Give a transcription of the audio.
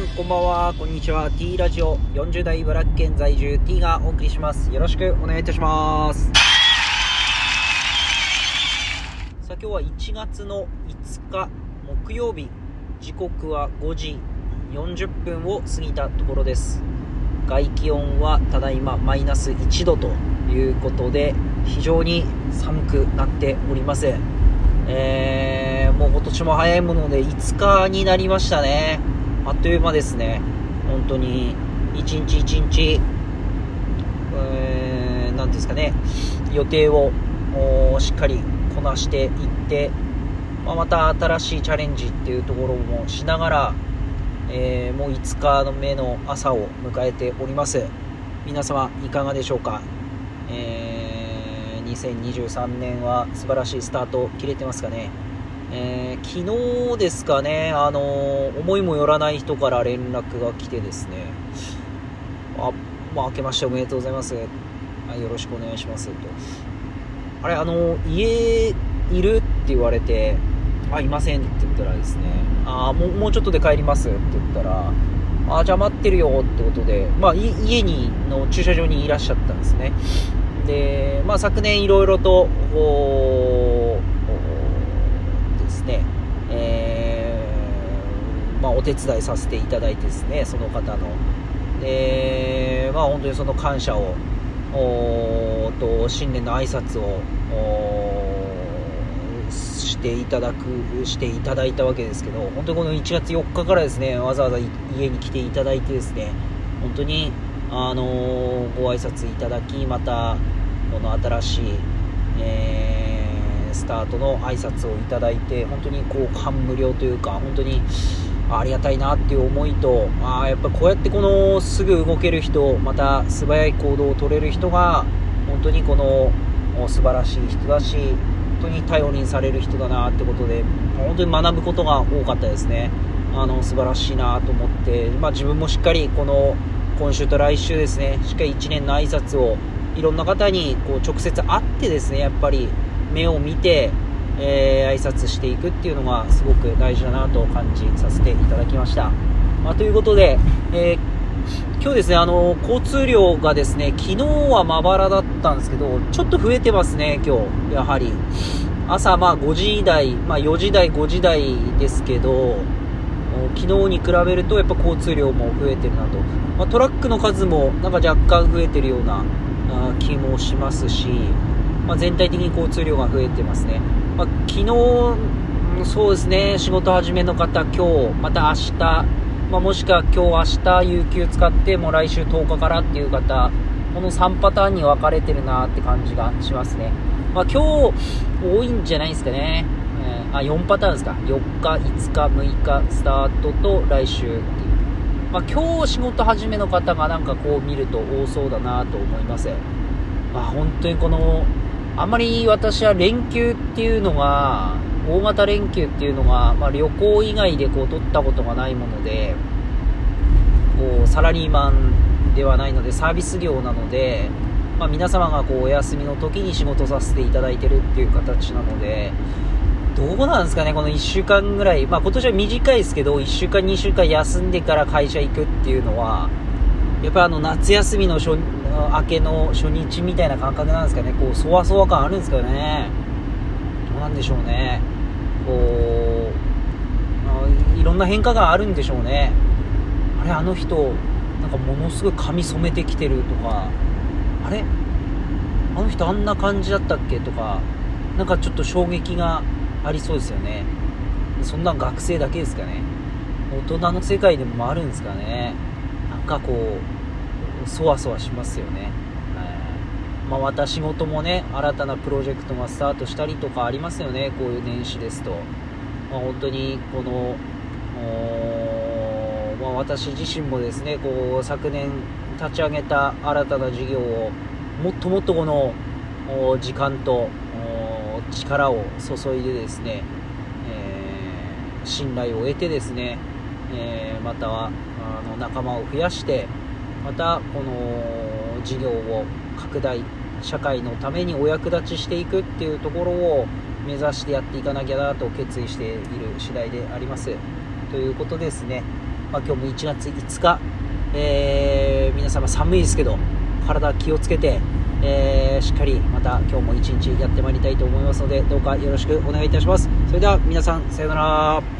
んこんばんは。こんにちは。T ラジオ。40代茨城県在住 T がお送りします。よろしくお願いいたします。さあ今日は1月の5日木曜日。時刻は5時40分を過ぎたところです。外気温はただいまマイナス1度ということで非常に寒くなっております。えー、もう今年も早いもので5日になりましたね。あっという間ですね。本当に一日一日えー、ですかね。予定をしっかりこなしていって、まあ、また新しいチャレンジっていうところもしながら、えー、もう5日の目の朝を迎えております。皆様いかがでしょうか、えー、2023年は素晴らしいスタート切れてますかね。えー、昨日ですかね、あの、思いもよらない人から連絡が来てですね、あ、まあ、明けましておめでとうございます。はい、よろしくお願いしますと。あれ、あの、家いるって言われて、あ、いませんって言ったらですね、あ、もう、もうちょっとで帰りますって言ったら、あ、じゃあ待ってるよってことで、まあ、家に、の駐車場にいらっしゃったんですね。で、まあ、昨年いろいろと、こう、ですね、えー、まあ、お手伝いさせていただいてですね、その方の。で、まあ、本当にその感謝を、おと新年の挨拶をしていただくしていただいたわけですけど本当にこの1月4日からですねわざわざ家に来ていただいてですね本当にあのー、ご挨拶いただきまたこの新しい、えースタートの挨拶をいただいて本当にこう感無量というか本当にありがたいなっていう思いとあやっぱこうやってこのすぐ動ける人また素早い行動を取れる人が本当にこの素晴らしい人だし本当に頼りにされる人だなってことで本当に学ぶことが多かったですね。あの素晴らしいなと思って、まあ、自分もしっかりこの今週と来週ですねしっかり1年の挨拶をいろんな方にこう直接会ってですねやっぱり目を見て、えー、挨拶していくっていうのがすごく大事だなと感じさせていただきました。まあ、ということで、えー、今日ですね、あの、交通量がですね、昨日はまばらだったんですけど、ちょっと増えてますね、今日、やはり。朝、まあ5時台、まあ4時台、5時台ですけど、昨日に比べるとやっぱ交通量も増えてるなと。まあ、トラックの数もなんか若干増えてるような気もしますし、まあ、全体的に交通量が増えてますね。まあ、昨日、そうですね、仕事始めの方、今日、また明日、まあ、もしくは今日、明日、有給使って、もう来週10日からっていう方、この3パターンに分かれてるなって感じがしますね。まあ、今日、多いんじゃないですかね。え、あ、4パターンですか。4日、5日、6日、スタートと来週っていう。まあ、今日仕事始めの方がなんかこう見ると多そうだなと思います。まあ、本当にこのあんまり私は連休っていうのが、大型連休っていうのが、まあ、旅行以外でこう取ったことがないもので、こうサラリーマンではないのでサービス業なので、まあ、皆様がこうお休みの時に仕事させていただいてるっていう形なので、どうなんですかね、この1週間ぐらい、まあ、今年は短いですけど、1週間、2週間休んでから会社行くっていうのは、やっぱあの夏休みの初明けの初日みたいな感覚なんですかね、こう、そわそわ感あるんですけどね。どうなんでしょうね。こう、いろんな変化があるんでしょうね。あれ、あの人、なんかものすごい髪染めてきてるとか、あれ？あの人あんな感じだったっけ？とか、なんかちょっと衝撃がありそうですよね。そんな学生だけですかね。大人の世界でもあるんですかね。なんかこう、そわそわしますよね。まあ、また仕事もね、新たなプロジェクトがスタートしたりとかありますよね、こういう年始ですと。まあ、本当に、この、まあ、私自身もですね、こう、昨年立ち上げた新たな事業を、もっともっとこの、時間と力を注いでですね、えー、信頼を得てですね、えー、またはあの仲間を増やしてまたこの事業を拡大社会のためにお役立ちしていくっていうところを目指してやっていかなきゃなと決意している次第でありますということですね、まあ、今日も1月5日、えー、皆様寒いですけど、体気をつけて、えー、しっかりまた今日も一日やってまいりたいと思いますので、どうかよろしくお願いいたします。それでは皆さん、さようなら。